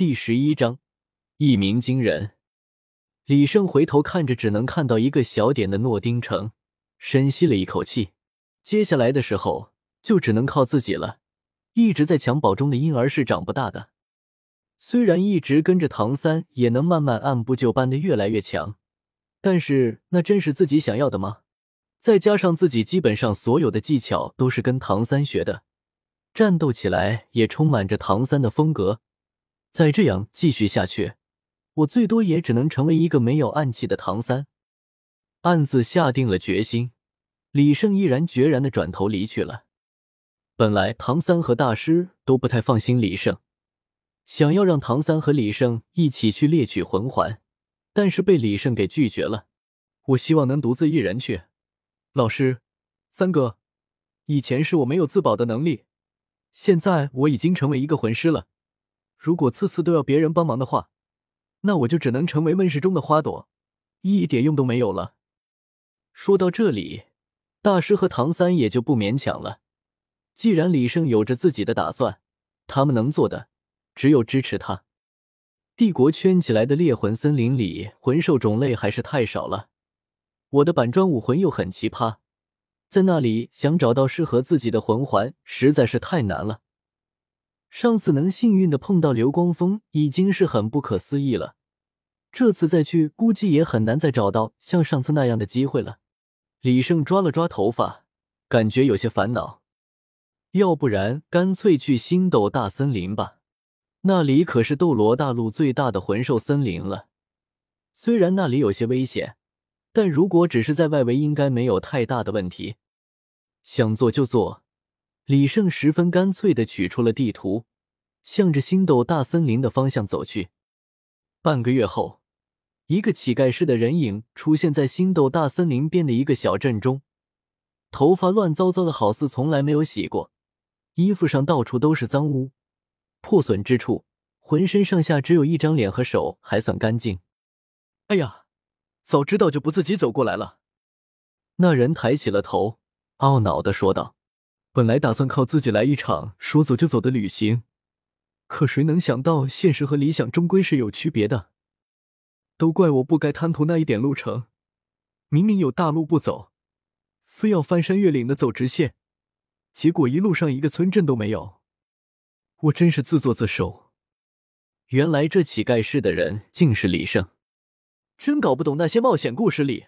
第十一章，一鸣惊人。李胜回头看着只能看到一个小点的诺丁城，深吸了一口气。接下来的时候就只能靠自己了。一直在襁褓中的婴儿是长不大的。虽然一直跟着唐三，也能慢慢按部就班的越来越强，但是那真是自己想要的吗？再加上自己基本上所有的技巧都是跟唐三学的。战斗起来也充满着唐三的风格，再这样继续下去，我最多也只能成为一个没有暗器的唐三。暗自下定了决心，李胜毅然决然的转头离去了。本来唐三和大师都不太放心李胜，想要让唐三和李胜一起去猎取魂环，但是被李胜给拒绝了。我希望能独自一人去。老师，三哥，以前是我没有自保的能力。现在我已经成为一个魂师了，如果次次都要别人帮忙的话，那我就只能成为闷室中的花朵，一点用都没有了。说到这里，大师和唐三也就不勉强了。既然李胜有着自己的打算，他们能做的只有支持他。帝国圈起来的猎魂森林里，魂兽种类还是太少了，我的板砖武魂又很奇葩。在那里想找到适合自己的魂环实在是太难了。上次能幸运的碰到流光峰已经是很不可思议了，这次再去估计也很难再找到像上次那样的机会了。李胜抓了抓头发，感觉有些烦恼。要不然干脆去星斗大森林吧，那里可是斗罗大陆最大的魂兽森林了。虽然那里有些危险。但如果只是在外围，应该没有太大的问题。想做就做，李胜十分干脆的取出了地图，向着星斗大森林的方向走去。半个月后，一个乞丐式的人影出现在星斗大森林边的一个小镇中，头发乱糟糟的，好似从来没有洗过，衣服上到处都是脏污，破损之处，浑身上下只有一张脸和手还算干净。哎呀！早知道就不自己走过来了。那人抬起了头，懊恼的说道：“本来打算靠自己来一场说走就走的旅行，可谁能想到现实和理想终归是有区别的。都怪我不该贪图那一点路程，明明有大路不走，非要翻山越岭的走直线，结果一路上一个村镇都没有。我真是自作自受。原来这乞丐式的人竟是李胜。”真搞不懂那些冒险故事里，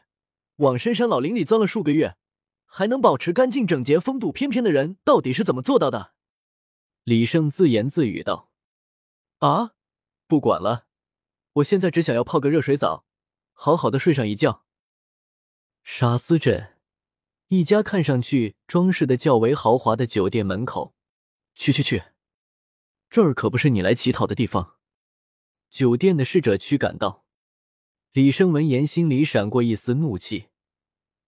往深山老林里钻了数个月，还能保持干净整洁、风度翩翩的人，到底是怎么做到的？李胜自言自语道：“啊，不管了，我现在只想要泡个热水澡，好好的睡上一觉。”沙斯镇一家看上去装饰的较为豪华的酒店门口，去去去，这儿可不是你来乞讨的地方。酒店的侍者驱赶道。李胜闻言，心里闪过一丝怒气，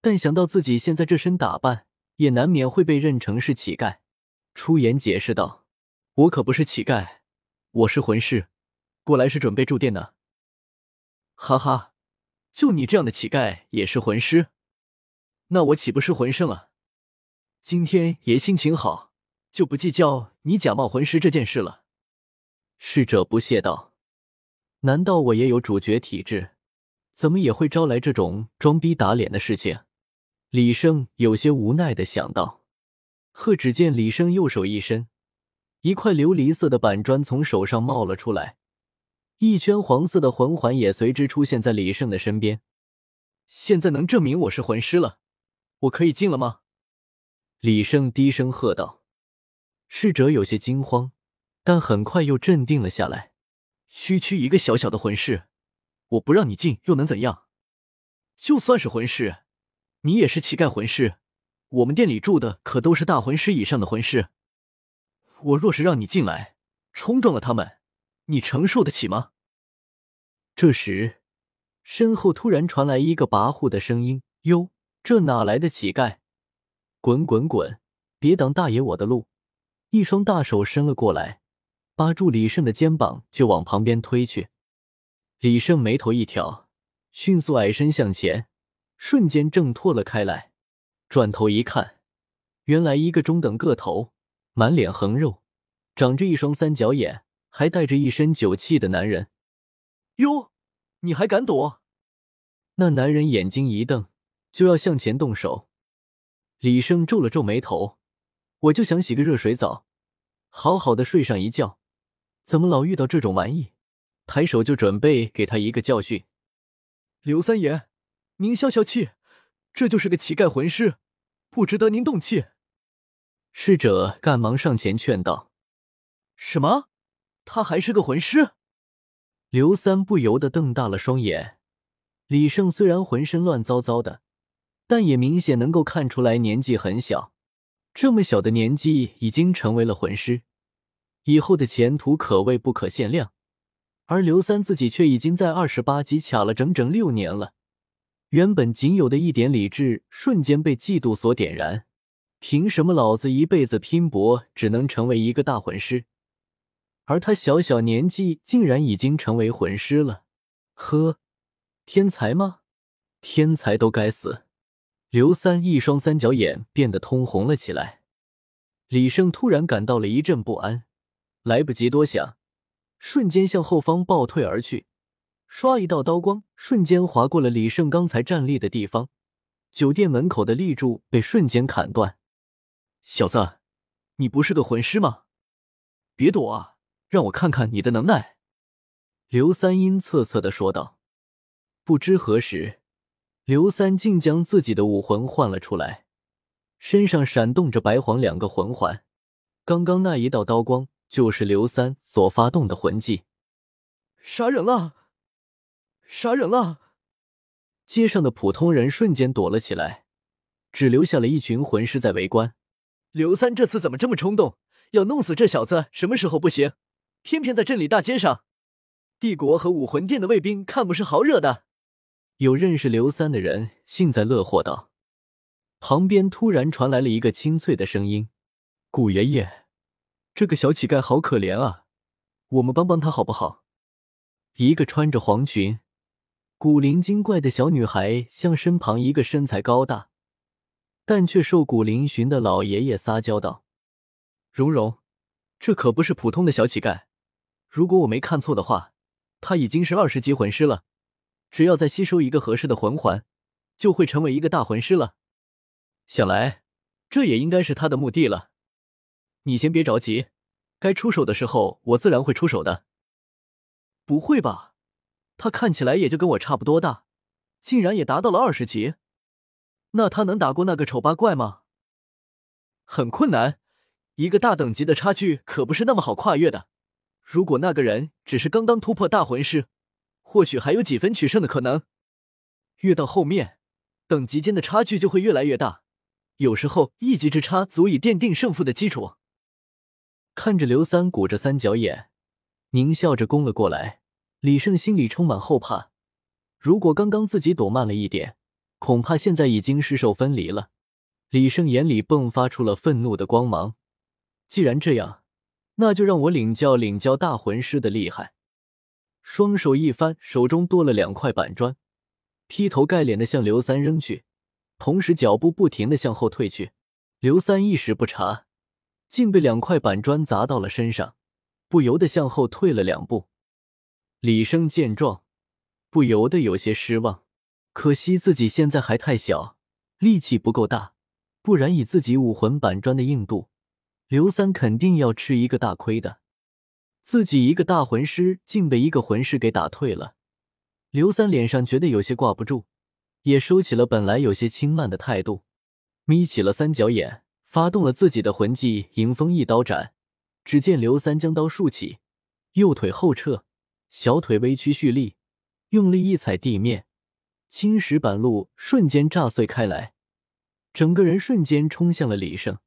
但想到自己现在这身打扮，也难免会被认成是乞丐，出言解释道：“我可不是乞丐，我是魂师，过来是准备住店的。”哈哈，就你这样的乞丐也是魂师？那我岂不是魂圣了？今天爷心情好，就不计较你假冒魂师这件事了。侍者不屑道：“难道我也有主角体质？”怎么也会招来这种装逼打脸的事情？李胜有些无奈的想到。呵，只见李胜右手一伸，一块琉璃色的板砖从手上冒了出来，一圈黄色的魂环也随之出现在李胜的身边。现在能证明我是魂师了，我可以进了吗？李胜低声喝道。侍者有些惊慌，但很快又镇定了下来。区区一个小小的魂师。我不让你进又能怎样？就算是魂师，你也是乞丐魂师。我们店里住的可都是大魂师以上的魂师。我若是让你进来，冲撞了他们，你承受得起吗？这时，身后突然传来一个跋扈的声音：“哟，这哪来的乞丐？滚滚滚！别挡大爷我的路！”一双大手伸了过来，扒住李胜的肩膀就往旁边推去。李胜眉头一挑，迅速矮身向前，瞬间挣脱了开来。转头一看，原来一个中等个头、满脸横肉、长着一双三角眼、还带着一身酒气的男人。哟，你还敢躲？那男人眼睛一瞪，就要向前动手。李胜皱了皱眉头，我就想洗个热水澡，好好的睡上一觉，怎么老遇到这种玩意？抬手就准备给他一个教训。刘三爷，您消消气，这就是个乞丐魂师，不值得您动气。侍者赶忙上前劝道：“什么？他还是个魂师？”刘三不由得瞪大了双眼。李胜虽然浑身乱糟糟的，但也明显能够看出来年纪很小。这么小的年纪已经成为了魂师，以后的前途可谓不可限量。而刘三自己却已经在二十八级卡了整整六年了，原本仅有的一点理智瞬间被嫉妒所点燃。凭什么老子一辈子拼搏只能成为一个大魂师，而他小小年纪竟然已经成为魂师了？呵，天才吗？天才都该死！刘三一双三角眼变得通红了起来。李胜突然感到了一阵不安，来不及多想，瞬间向后方暴退而去。唰，一道刀光瞬间划过了李胜刚才站立的地方，酒店门口的立柱被瞬间砍断。小子，你不是个魂师吗？别躲啊，让我看看你的能耐！”刘三阴恻恻的说道。不知何时，刘三竟将自己的武魂换了出来，身上闪动着白黄两个魂环。刚刚那一道刀光，就是刘三所发动的魂技。杀人了！杀人了！街上的普通人瞬间躲了起来，只留下了一群魂师在围观。刘三这次怎么这么冲动？要弄死这小子，什么时候不行？偏偏在镇里大街上，帝国和武魂殿的卫兵看不是好惹的。有认识刘三的人幸灾乐祸道。旁边突然传来了一个清脆的声音：“古爷爷，这个小乞丐好可怜啊，我们帮帮他好不好？”一个穿着黄裙、古灵精怪的小女孩向身旁一个身材高大。但却瘦骨嶙峋的老爷爷撒娇道：“蓉蓉，这可不是普通的小乞丐。如果我没看错的话，他已经是二十级魂师了。只要再吸收一个合适的魂环，就会成为一个大魂师了。想来，这也应该是他的目的了。你先别着急，该出手的时候，我自然会出手的。不会吧？他看起来也就跟我差不多大，竟然也达到了二十级。”那他能打过那个丑八怪吗？很困难，一个大等级的差距可不是那么好跨越的。如果那个人只是刚刚突破大魂师，或许还有几分取胜的可能。越到后面，等级间的差距就会越来越大，有时候一级之差足以奠定胜负的基础。看着刘三鼓着三角眼，狞笑着攻了过来，李胜心里充满后怕。如果刚刚自己躲慢了一点。恐怕现在已经尸首分离了。李胜眼里迸发出了愤怒的光芒。既然这样，那就让我领教领教大魂师的厉害。双手一翻，手中多了两块板砖，劈头盖脸的向刘三扔去，同时脚步不停的向后退去。刘三一时不察，竟被两块板砖砸到了身上，不由得向后退了两步。李生见状，不由得有些失望。可惜自己现在还太小，力气不够大，不然以自己武魂板砖的硬度，刘三肯定要吃一个大亏的。自己一个大魂师竟被一个魂师给打退了，刘三脸上觉得有些挂不住，也收起了本来有些轻慢的态度，眯起了三角眼，发动了自己的魂技迎风一刀斩。只见刘三将刀竖起，右腿后撤，小腿微屈蓄力，用力一踩地面。青石板路瞬间炸碎开来，整个人瞬间冲向了李胜，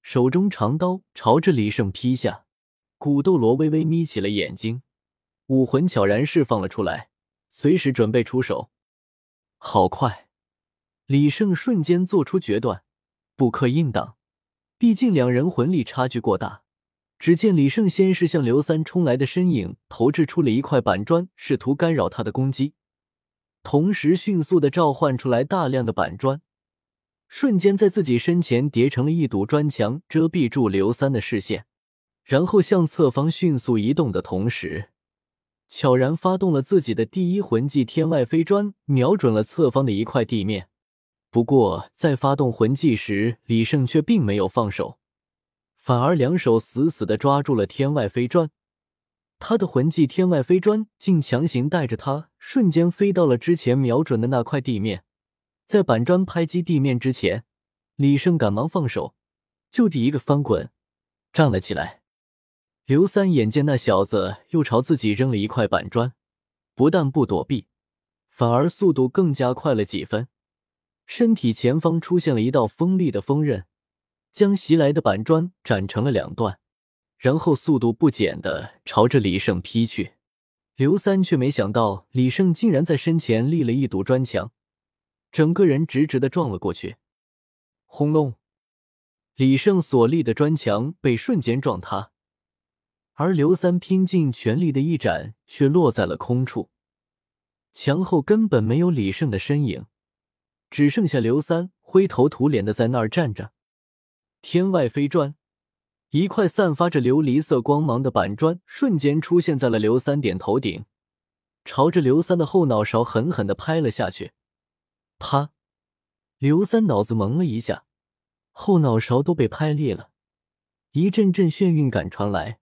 手中长刀朝着李胜劈下。古斗罗微微眯起了眼睛，武魂悄然释放了出来，随时准备出手。好快！李胜瞬间做出决断，不可硬挡。毕竟两人魂力差距过大。只见李胜先是向刘三冲来的身影投掷出了一块板砖，试图干扰他的攻击。同时，迅速的召唤出来大量的板砖，瞬间在自己身前叠成了一堵砖墙，遮蔽住刘三的视线。然后向侧方迅速移动的同时，悄然发动了自己的第一魂技天外飞砖，瞄准了侧方的一块地面。不过，在发动魂技时，李胜却并没有放手，反而两手死死的抓住了天外飞砖。他的魂技天外飞砖竟强行带着他瞬间飞到了之前瞄准的那块地面。在板砖拍击地面之前，李胜赶忙放手，就地一个翻滚，站了起来。刘三眼见那小子又朝自己扔了一块板砖，不但不躲避，反而速度更加快了几分。身体前方出现了一道锋利的锋刃，将袭来的板砖斩成了两段。然后速度不减的朝着李胜劈去，刘三却没想到李胜竟然在身前立了一堵砖墙，整个人直直的撞了过去。轰隆！李胜所立的砖墙被瞬间撞塌，而刘三拼尽全力的一斩却落在了空处，墙后根本没有李胜的身影，只剩下刘三灰头土脸的在那儿站着。天外飞砖。一块散发着琉璃色光芒的板砖瞬间出现在了刘三点头顶，朝着刘三的后脑勺狠狠的拍了下去。啪！刘三脑子蒙了一下，后脑勺都被拍裂了，一阵阵眩晕感传来。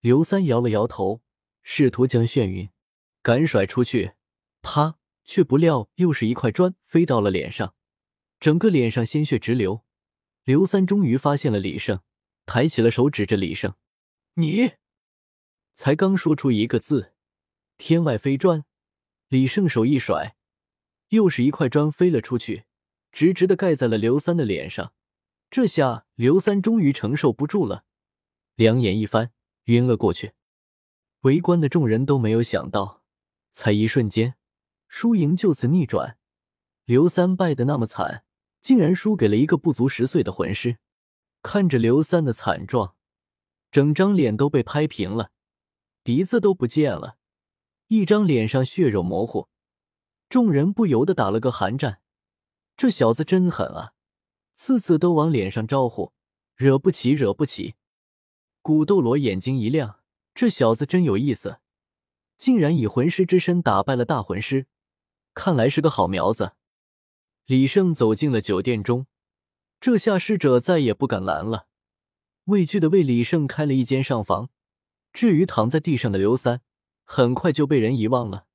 刘三摇了摇头，试图将眩晕感甩出去。啪！却不料又是一块砖飞到了脸上，整个脸上鲜血直流。刘三终于发现了李胜。抬起了手，指着李胜：“你！”才刚说出一个字，“天外飞砖”，李胜手一甩，又是一块砖飞了出去，直直的盖在了刘三的脸上。这下刘三终于承受不住了，两眼一翻，晕了过去。围观的众人都没有想到，才一瞬间，输赢就此逆转。刘三败得那么惨，竟然输给了一个不足十岁的魂师。看着刘三的惨状，整张脸都被拍平了，鼻子都不见了，一张脸上血肉模糊，众人不由得打了个寒战。这小子真狠啊，次次都往脸上招呼，惹不起，惹不起。古斗罗眼睛一亮，这小子真有意思，竟然以魂师之身打败了大魂师，看来是个好苗子。李胜走进了酒店中。这下侍者再也不敢拦了，畏惧的为李胜开了一间上房。至于躺在地上的刘三，很快就被人遗忘了。